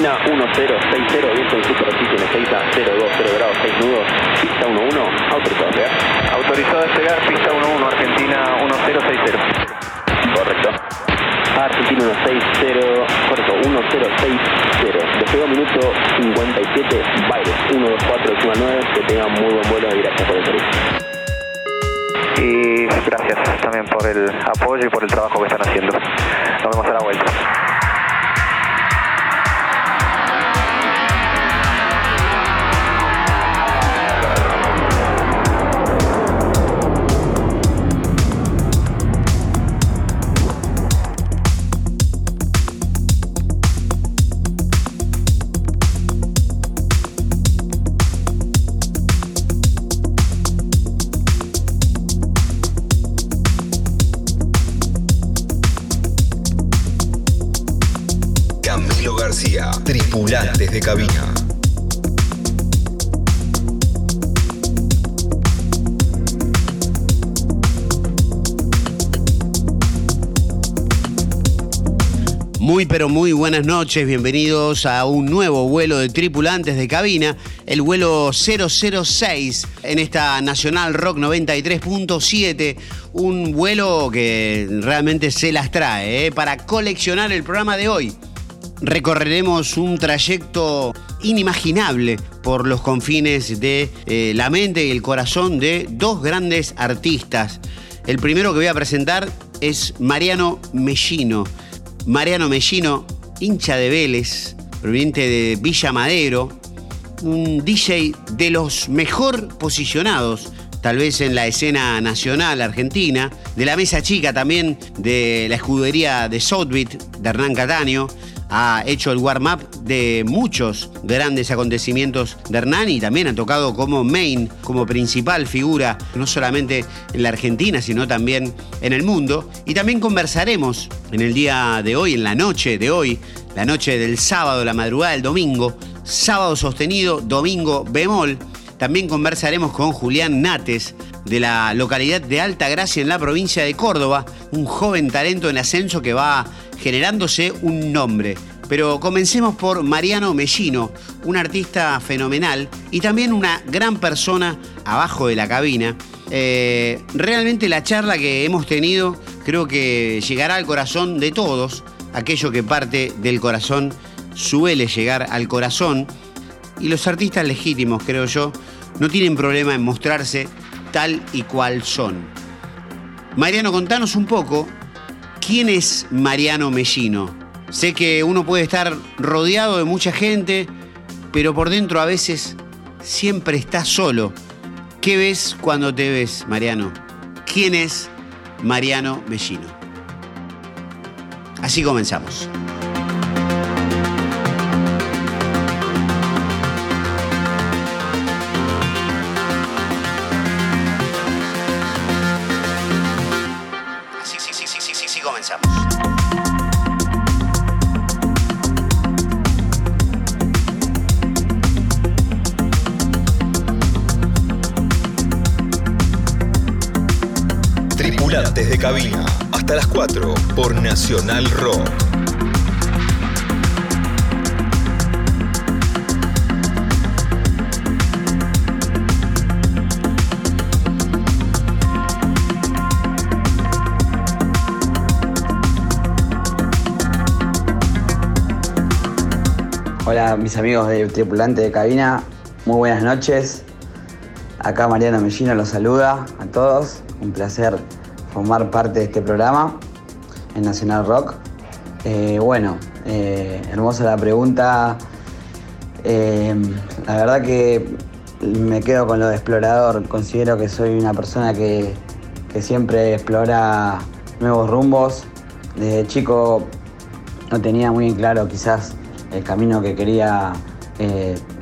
Argentina 1060, viento en superficie en Ezeiza 020 grados 6 nudos, pista 11, autorizado a despegar. Autorizado a despegar, pista 11, Argentina 1060. Correcto. Argentina 160, correcto, 1060. Despegó minuto 57, baile 124 decimal 9, que tengan muy buen vuelo y gracias por el servicio. Y gracias también por el apoyo y por el trabajo que están haciendo. Nos vemos a la vuelta. García, tripulantes de cabina. Muy pero muy buenas noches, bienvenidos a un nuevo vuelo de tripulantes de cabina, el vuelo 006 en esta Nacional Rock 93.7, un vuelo que realmente se las trae ¿eh? para coleccionar el programa de hoy. Recorreremos un trayecto inimaginable por los confines de eh, la mente y el corazón de dos grandes artistas. El primero que voy a presentar es Mariano Mellino. Mariano Mellino, hincha de Vélez, proveniente de Villa Madero, un DJ de los mejor posicionados, tal vez en la escena nacional argentina, de la mesa chica también de la escudería de Southbeat de Hernán Cataño. Ha hecho el warm-up de muchos grandes acontecimientos de Hernán y también ha tocado como main, como principal figura, no solamente en la Argentina, sino también en el mundo. Y también conversaremos en el día de hoy, en la noche de hoy, la noche del sábado, la madrugada del domingo, sábado sostenido, domingo bemol. También conversaremos con Julián Nates, de la localidad de Alta Gracia en la provincia de Córdoba, un joven talento en ascenso que va generándose un nombre. Pero comencemos por Mariano Mellino, un artista fenomenal y también una gran persona abajo de la cabina. Eh, realmente la charla que hemos tenido creo que llegará al corazón de todos. Aquello que parte del corazón suele llegar al corazón. Y los artistas legítimos, creo yo, no tienen problema en mostrarse tal y cual son. Mariano, contanos un poco quién es Mariano Mellino. Sé que uno puede estar rodeado de mucha gente, pero por dentro a veces siempre está solo. ¿Qué ves cuando te ves, Mariano? ¿Quién es Mariano Mellino? Así comenzamos. Por Nacional Rock. Hola mis amigos de Tripulante de Cabina, muy buenas noches. Acá Mariano Mellino los saluda a todos. Un placer formar parte de este programa en Nacional Rock. Eh, bueno, eh, hermosa la pregunta. Eh, la verdad que me quedo con lo de explorador. Considero que soy una persona que, que siempre explora nuevos rumbos. Desde chico no tenía muy claro quizás el camino que quería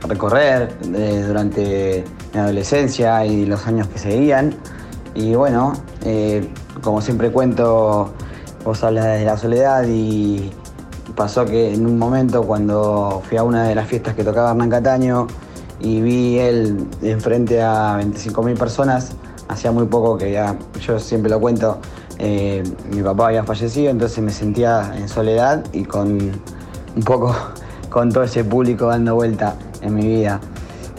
recorrer durante mi adolescencia y los años que seguían. Y bueno, como siempre cuento, vos hablas de la soledad y pasó que en un momento cuando fui a una de las fiestas que tocaba Hernán Cataño y vi él enfrente a 25.000 personas, hacía muy poco que ya, yo siempre lo cuento, eh, mi papá había fallecido, entonces me sentía en soledad y con un poco con todo ese público dando vuelta en mi vida.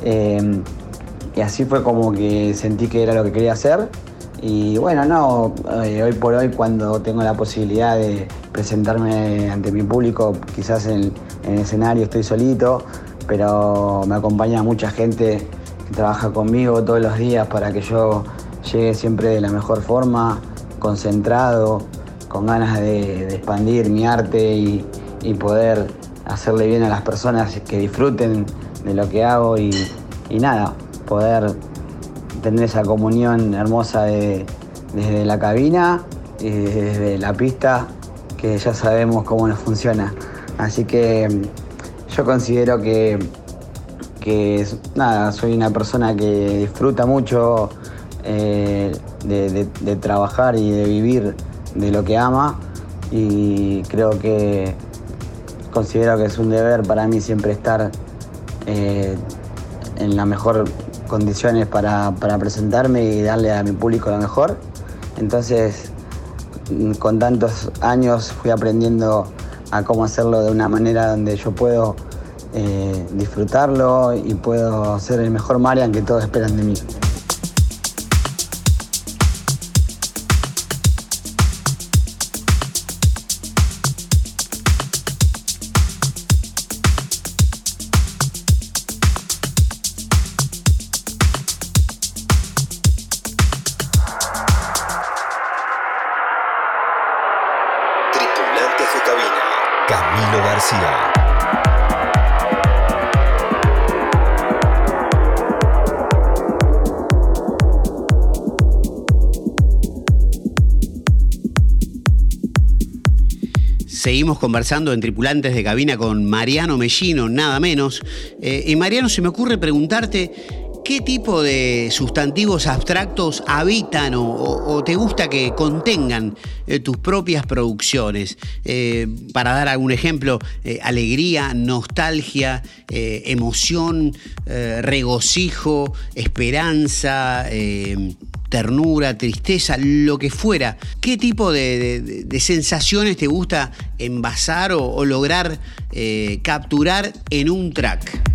Eh, y así fue como que sentí que era lo que quería hacer. Y bueno, no, eh, hoy por hoy cuando tengo la posibilidad de presentarme ante mi público, quizás en, el escenario estoy solito, pero me acompaña mucha gente que trabaja conmigo todos los días para que yo llegue siempre de la mejor forma, concentrado, con ganas de, expandir mi arte y, y, poder hacerle bien a las personas que disfruten de lo que hago y nada, poder tener esa comunión hermosa de, desde la cabina y desde la pista que ya sabemos cómo nos funciona. Así que yo considero que, que nada, soy una persona que disfruta mucho eh, de, trabajar y de vivir de lo que ama y creo que considero que es un deber para mí siempre estar eh, en las mejores condiciones para, para presentarme y darle a mi público lo mejor. Entonces, con tantos años fui aprendiendo a cómo hacerlo de una manera donde yo puedo eh, disfrutarlo y puedo ser el mejor Marian que todos esperan de mí. Seguimos conversando en Tripulantes de Cabina con Mariano Mellino, nada menos. Eh, y Mariano, se me ocurre preguntarte, ¿qué tipo de sustantivos abstractos habitan o, te gusta que contengan eh, tus propias producciones? Eh, para dar algún ejemplo, eh, alegría, nostalgia, emoción, regocijo, esperanza ternura, tristeza, lo que fuera. ¿Qué tipo de, sensaciones te gusta envasar o, lograr capturar en un track?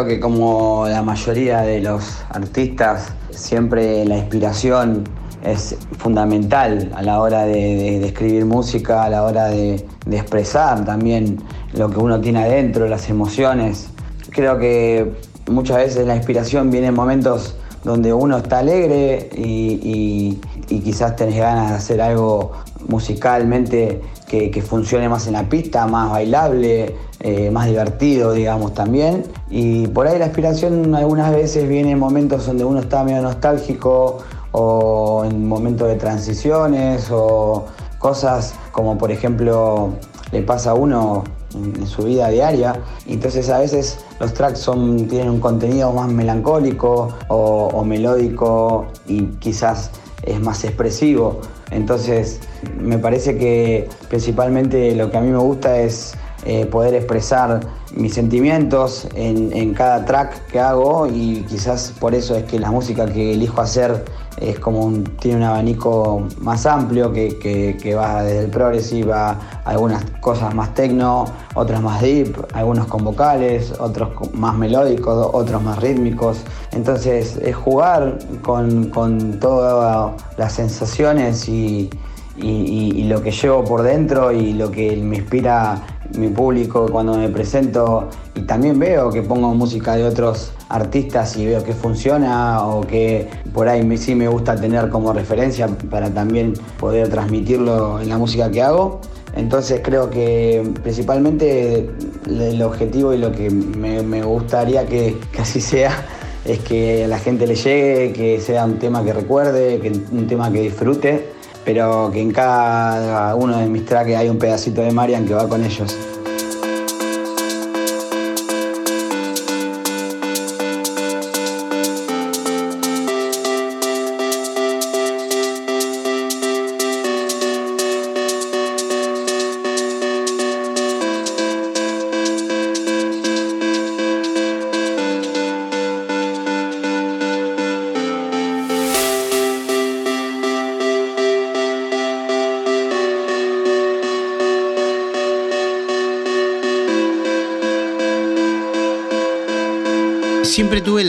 Creo que como la mayoría de los artistas, siempre la inspiración es fundamental a la hora de, escribir música, a la hora de, expresar también lo que uno tiene adentro, las emociones. Creo que muchas veces la inspiración viene en momentos donde uno está alegre y, y quizás tenés ganas de hacer algo musicalmente que, funcione más en la pista, más bailable, eh, más divertido, digamos, también. Y por ahí la inspiración algunas veces viene en momentos donde uno está medio nostálgico o en momentos de transiciones o cosas como por ejemplo le pasa a uno en, su vida diaria. Entonces a veces los tracks son, tienen un contenido más melancólico o melódico y quizás es más expresivo. Entonces me parece que principalmente lo que a mí me gusta es eh, poder expresar mis sentimientos en, cada track que hago y quizás por eso es que la música que elijo hacer es como un, tiene un abanico más amplio que, que, va desde el progressive a algunas cosas más techno, otras más deep, algunos con vocales, otros más melódicos, otros más rítmicos. Entonces es jugar con, con todas las sensaciones y, y, lo que llevo por dentro y lo que me inspira mi público cuando me presento y también veo que pongo música de otros artistas y veo que funciona o que por ahí sí me gusta tener como referencia para también poder transmitirlo en la música que hago. Entonces creo que principalmente el objetivo y lo que me, me gustaría que, que, así sea es que a la gente le llegue, que sea un tema que recuerde, que un tema que disfrute pero que en cada uno de mis tracks hay un pedacito de Marian que va con ellos.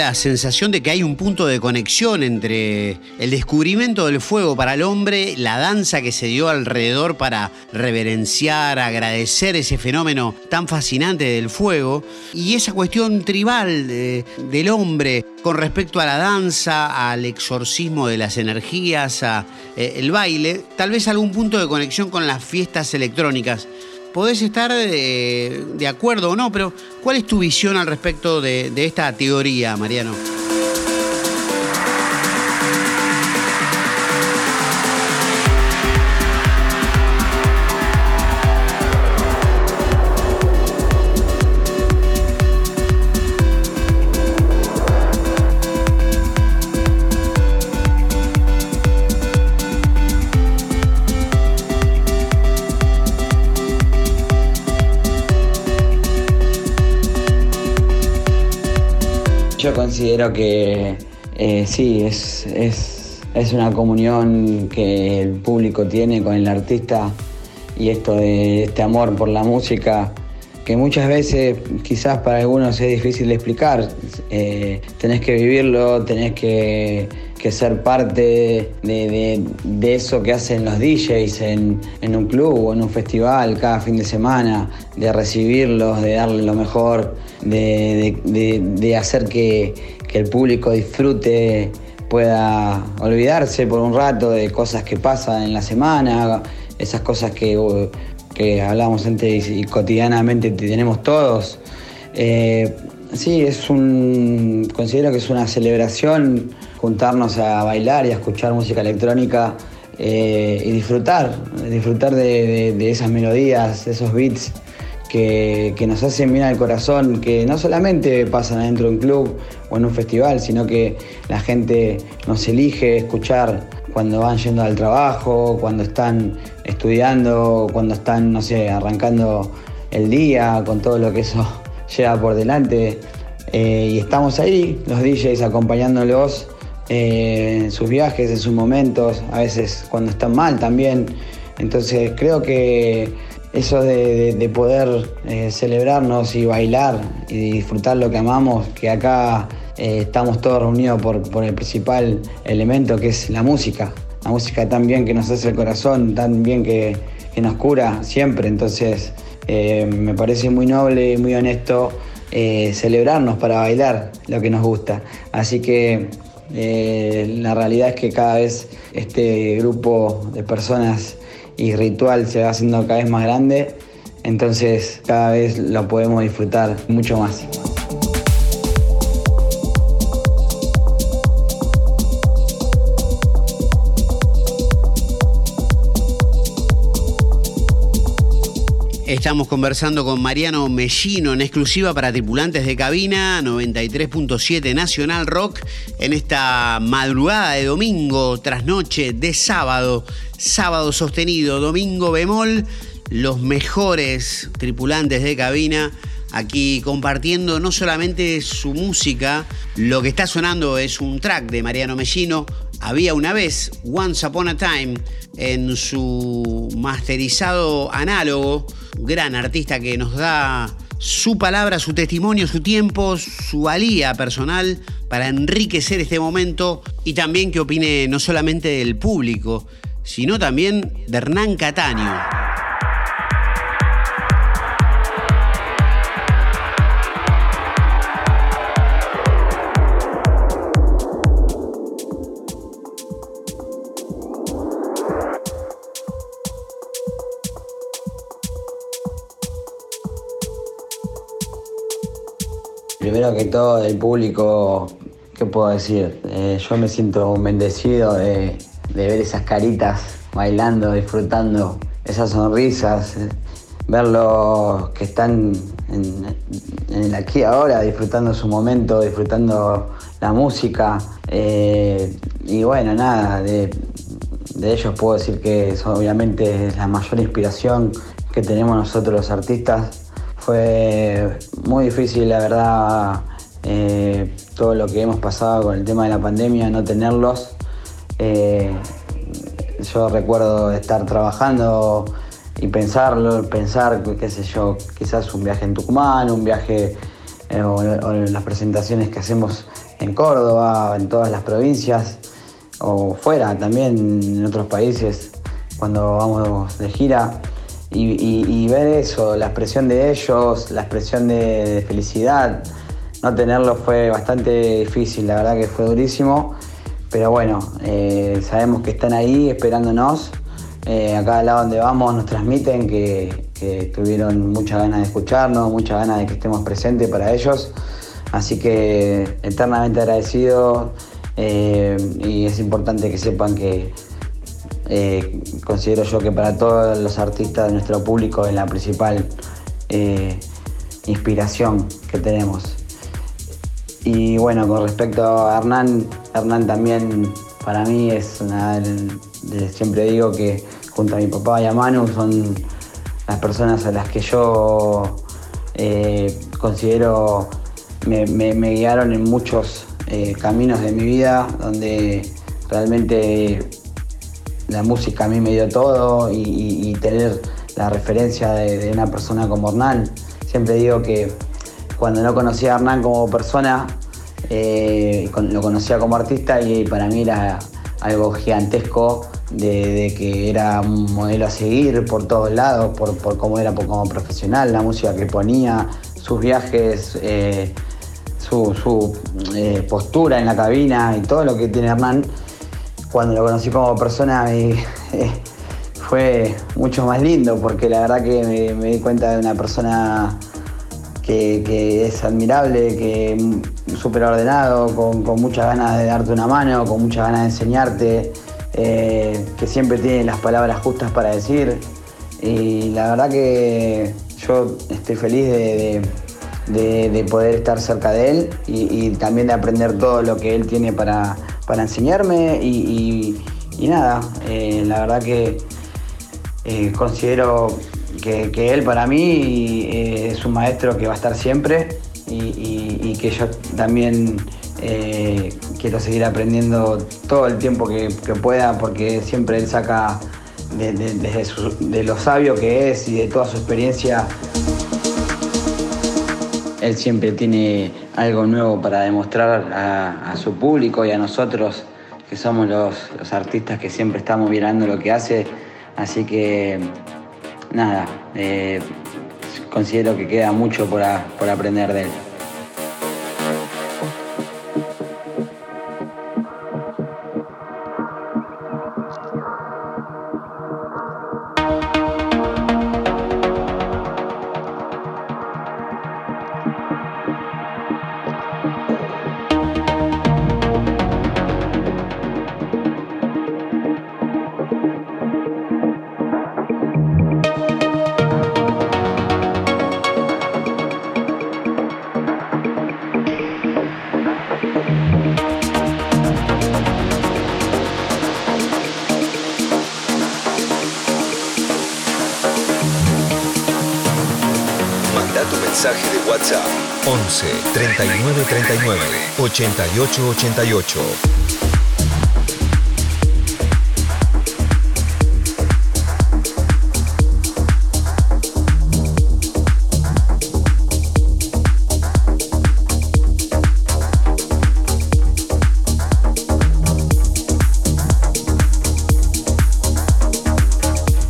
La sensación de que hay un punto de conexión entre el descubrimiento del fuego para el hombre, la danza que se dio alrededor para reverenciar, agradecer ese fenómeno tan fascinante del fuego, y esa cuestión tribal del hombre con respecto a la danza, al exorcismo de las energías, a eh, el baile, tal vez algún punto de conexión con las fiestas electrónicas podés estar de, de, acuerdo o no, pero ¿cuál es tu visión al respecto de esta teoría, Mariano? Considero que eh, sí, es, es, una comunión que el público tiene con el artista y esto de este amor por la música que muchas veces quizás para algunos es difícil de explicar. Eh, tenés que vivirlo, tenés que, ser parte de, eso que hacen los DJs en, en, un club o en un festival cada fin de semana, de recibirlos, de darle lo mejor de, hacer que, el público disfrute, pueda olvidarse por un rato de cosas que pasan en la semana, esas cosas que, que hablamos antes y cotidianamente tenemos todos. Eh, sí, es un. considero que es una celebración juntarnos a bailar y a escuchar música electrónica eh, y disfrutar, disfrutar de, esas melodías, esos beats que, nos hacen bien al corazón, que no solamente pasan adentro de un club o en un festival, sino que la gente nos elige escuchar cuando van yendo al trabajo, cuando están estudiando, cuando están, no sé, arrancando el día, con todo lo que eso lleva por delante. Eh, y estamos ahí, los DJs acompañándolos eh, en sus viajes, en sus momentos, a veces cuando están mal también. Entonces creo que eso de, poder eh, celebrarnos y bailar y disfrutar lo que amamos, que acá eh, estamos todos reunidos por, el principal elemento que es la música. La música tan bien que nos hace el corazón, tan bien que, nos cura siempre. Entonces me parece muy noble y muy honesto celebrarnos para bailar lo que nos gusta. Así que la realidad es que cada vez este grupo de personas y ritual se va haciendo cada vez más grande, entonces cada vez lo podemos disfrutar mucho más. Estamos conversando con Mariano Mellino en exclusiva para tripulantes de cabina 93.7 Nacional Rock en esta madrugada de domingo, trasnoche de sábado, sábado sostenido, domingo bemol, los mejores tripulantes de cabina aquí compartiendo no solamente su música, lo que está sonando es un track de Mariano Mellino, había una vez, Once Upon a Time, en su masterizado análogo, gran artista que nos da su palabra, su testimonio, su tiempo, su valía personal para enriquecer este momento y también que opine no solamente del público, sino también de Hernán Cataño. Primero que todo, el público, ¿qué puedo decir? Eh, yo me siento bendecido de, ver esas caritas bailando, disfrutando, esas sonrisas, eh, verlos que están en, el aquí ahora, disfrutando su momento, disfrutando la música. Eh, y bueno, nada, de, ellos puedo decir que es obviamente la mayor inspiración que tenemos nosotros los artistas fue muy difícil, la verdad, eh, todo lo que hemos pasado con el tema de la pandemia, no tenerlos. Eh, yo recuerdo estar trabajando y pensarlo, pensar, qué sé yo, quizás un viaje en Tucumán, un viaje eh, o, o las presentaciones que hacemos en Córdoba, en todas las provincias o fuera también en otros países cuando vamos de gira y, ver eso, la expresión de ellos, la expresión de, felicidad, no tenerlo fue bastante difícil, la verdad que fue durísimo, pero bueno, eh, sabemos que están ahí esperándonos, eh, a cada lado donde vamos nos transmiten que, que tuvieron muchas ganas de escucharnos, muchas ganas de que estemos presentes para ellos, así que eternamente agradecido eh, y es importante que sepan que eh, considero yo que para todos los artistas de nuestro público es la principal eh, inspiración que tenemos. Y bueno, con respecto a Hernán, Hernán también para mí es una, siempre digo que junto a mi papá y a Manu son las personas a las que yo eh, considero me, me- guiaron en muchos caminos de mi vida donde realmente la música a mí me dio todo y, tener la referencia de, una persona como Hernán. Siempre digo que cuando no conocía a Hernán como persona, eh, lo conocía como artista y para mí era algo gigantesco de, que era un modelo a seguir por todos lados, por, por cómo era como profesional, la música que ponía, sus viajes, eh, su, su, eh, postura en la cabina y todo lo que tiene Hernán cuando lo conocí como persona eh, fue mucho más lindo porque la verdad que me, di cuenta de una persona que, es admirable, que súper ordenado, con, muchas ganas de darte una mano, con muchas ganas de enseñarte, eh, que siempre tiene las palabras justas para decir. Y la verdad que yo estoy feliz de, de- de- de poder estar cerca de él y también de aprender todo lo que él tiene para, para enseñarme. Y, nada, eh, la verdad que eh, considero que, él para mí eh, es un maestro que va a estar siempre y, que yo también quiero seguir aprendiendo todo el tiempo que, pueda porque siempre él saca de, de- desde su- de lo sabio que es y de toda su experiencia. Él siempre tiene algo nuevo para demostrar a, su público y a nosotros, que somos los, artistas que siempre estamos mirando lo que hace. Así que, nada, eh, considero que queda mucho por, por aprender de él. 39 88 88.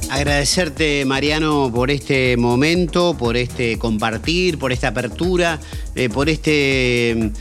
Agradecerte, Mariano, por este momento, por este compartir, por esta apertura, eh, por este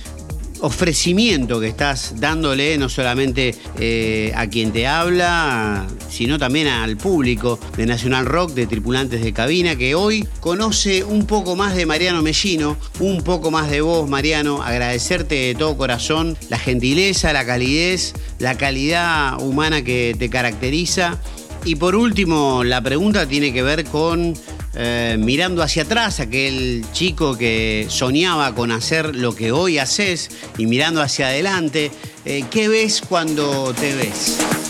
ofrecimiento que estás dándole no solamente eh, a quien te habla, sino también al público de Nacional Rock, de tripulantes de cabina, que hoy conoce un poco más de Mariano Mellino, un poco más de vos, Mariano. Agradecerte de todo corazón la gentileza, la calidez, la calidad humana que te caracteriza. Y por último, la pregunta tiene que ver con eh, mirando hacia atrás, aquel chico que soñaba con hacer lo que hoy haces y mirando hacia adelante, eh, ¿qué ves cuando te ves?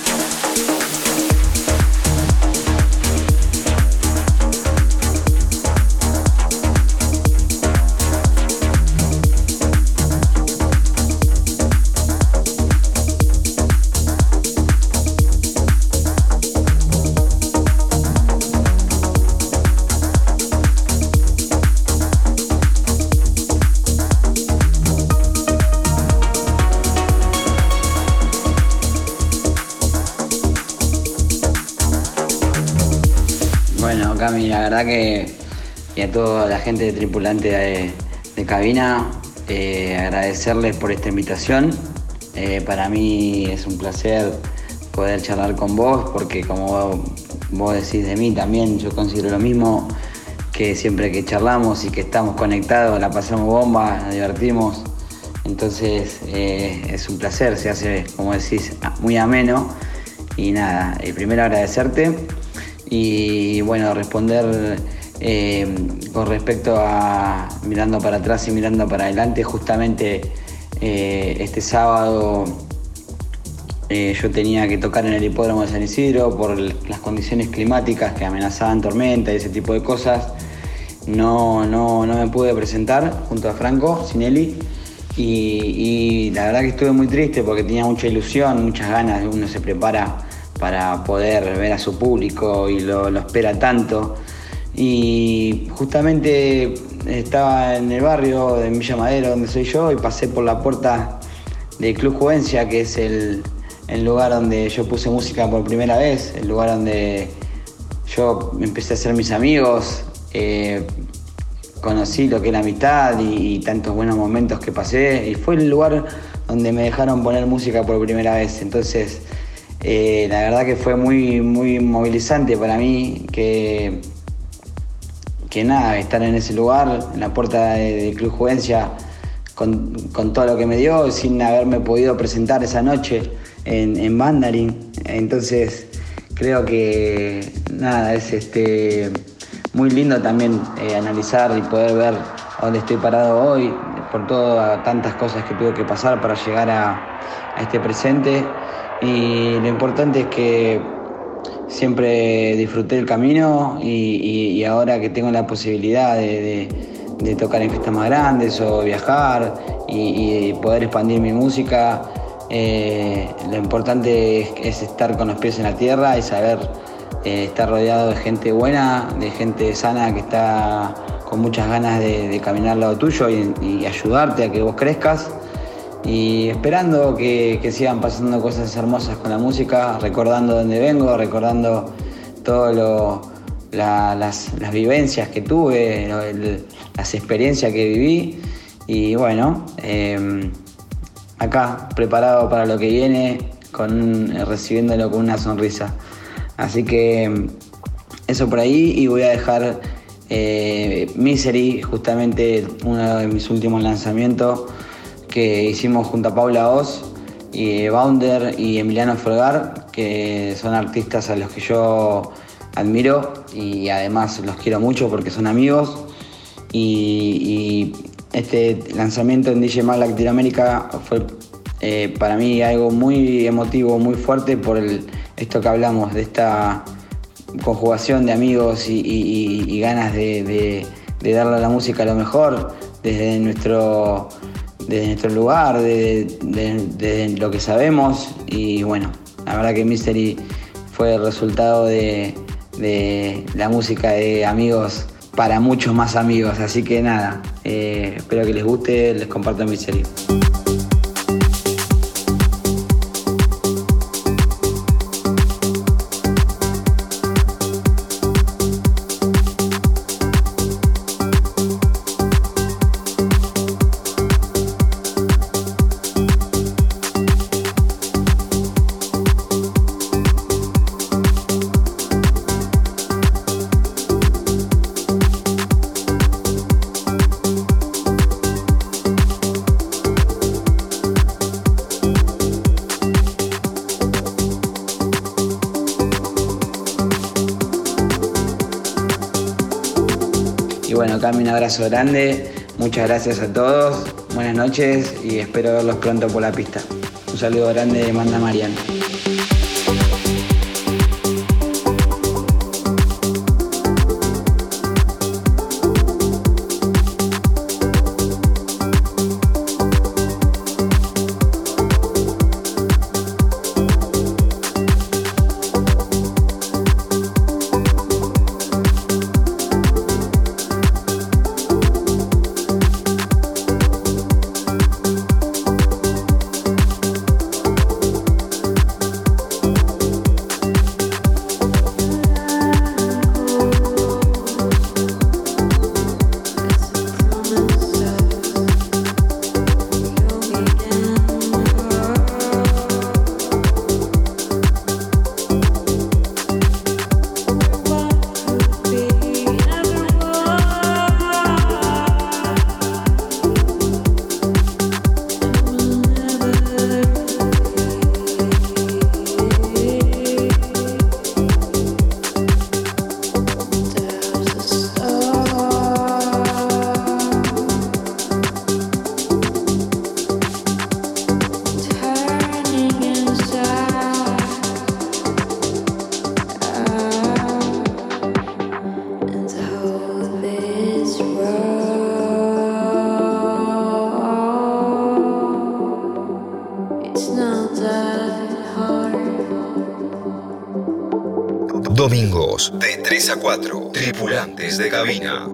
Verdad que y a toda la gente de tripulante de, cabina, eh, agradecerles por esta invitación. Eh, para mí es un placer poder charlar con vos, porque como vos decís de mí también, yo considero lo mismo, que siempre que charlamos y que estamos conectados, la pasamos bomba, nos divertimos. Entonces eh, es un placer, se hace, como decís, muy ameno. Y nada, primero agradecerte y bueno, responder eh, con respecto a mirando para atrás y mirando para adelante, justamente eh, este sábado eh, yo tenía que tocar en el hipódromo de San Isidro por las condiciones climáticas que amenazaban tormenta y ese tipo de cosas. No, no, no me pude presentar junto a Franco Sinelli y, la verdad que estuve muy triste porque tenía mucha ilusión, muchas ganas, uno se prepara para poder ver a su público y lo espera tanto y justamente estaba en el barrio de Villa Madero, donde soy yo, y pasé por la puerta del Club Juvencia, que es el, lugar donde yo puse música por primera vez, el lugar donde yo empecé a hacer mis amigos, eh, conocí lo que es la amistad y, tantos buenos momentos que pasé, y fue el lugar donde me dejaron poner música por primera vez. Entonces, eh, la verdad que fue muy, muy movilizante para mí que que nada, estar en ese lugar, en la puerta del Club Juvencia, con, todo lo que me dio, sin haberme podido presentar esa noche en, en Mandarin. Entonces, creo que nada, es este, muy lindo también eh, analizar y poder ver dónde estoy parado hoy, por todas tantas cosas que tuve que pasar para llegar a, a este presente. Y lo importante es que siempre disfruté el camino y, ahora que tengo la posibilidad de, tocar en fiestas más grandes o viajar y, poder expandir mi música, eh, lo importante es, estar con los pies en la tierra y saber eh, estar rodeado de gente buena, de gente sana que está con muchas ganas de, caminar al lado tuyo y ayudarte a que vos crezcas y esperando que, sigan pasando cosas hermosas con la música, recordando dónde vengo, recordando todas las, vivencias que tuve, las experiencias que viví y bueno, em, acá preparado para lo que viene, con, recibiéndolo con una sonrisa. Así que em, eso por ahí y voy a dejar eh, Misery, justamente uno de mis últimos lanzamientos que hicimos junto a Paula Oz y Bounder y Emiliano Fregar, que son artistas a los que yo admiro y además los quiero mucho porque son amigos. Y, este lanzamiento en DJ Mag Latinoamérica fue eh, para mí algo muy emotivo, muy fuerte por esto que hablamos, de esta conjugación de amigos y, ganas de, de darle a la música lo mejor desde nuestro de nuestro lugar, de, lo que sabemos y bueno, la verdad que Mystery fue el resultado de, la música de amigos para muchos más amigos, así que nada, eh, espero que les guste, les comparto Mystery. Un abrazo grande, muchas gracias a todos, buenas noches y espero verlos pronto por la pista. Un saludo grande de Manda Mariano. a 4. Tripulantes de cabina.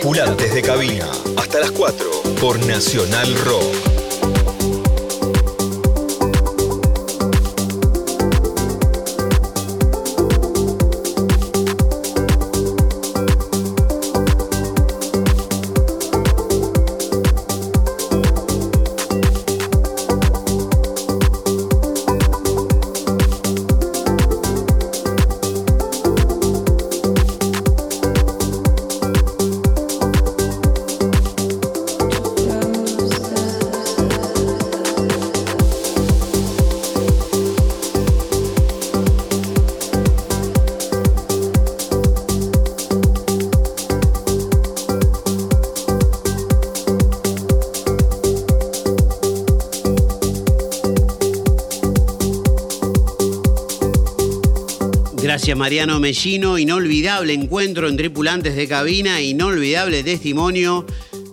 Tripulantes de cabina. Hasta las 4 por Nacional Rock. Gracias Mariano Mellino, inolvidable encuentro en tripulantes de cabina, inolvidable testimonio,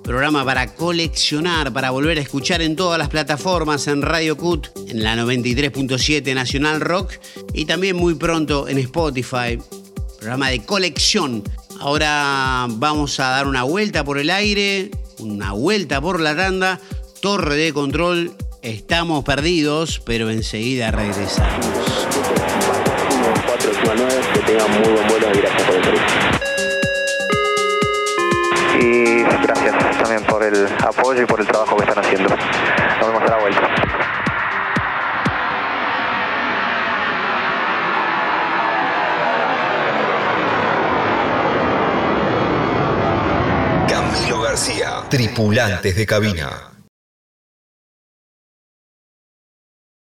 programa para coleccionar, para volver a escuchar en todas las plataformas, en Radio Cut, en la 93.7 Nacional Rock y también muy pronto en Spotify, programa de colección. Ahora vamos a dar una vuelta por el aire, una vuelta por la tanda, torre de control, estamos perdidos, pero enseguida regresamos. 4 que tengan muy buen vuelo y gracias por el servicio. Y gracias también por el apoyo y por el trabajo que están haciendo. Nos vemos a la vuelta. Camilo García. Tripulantes de cabina.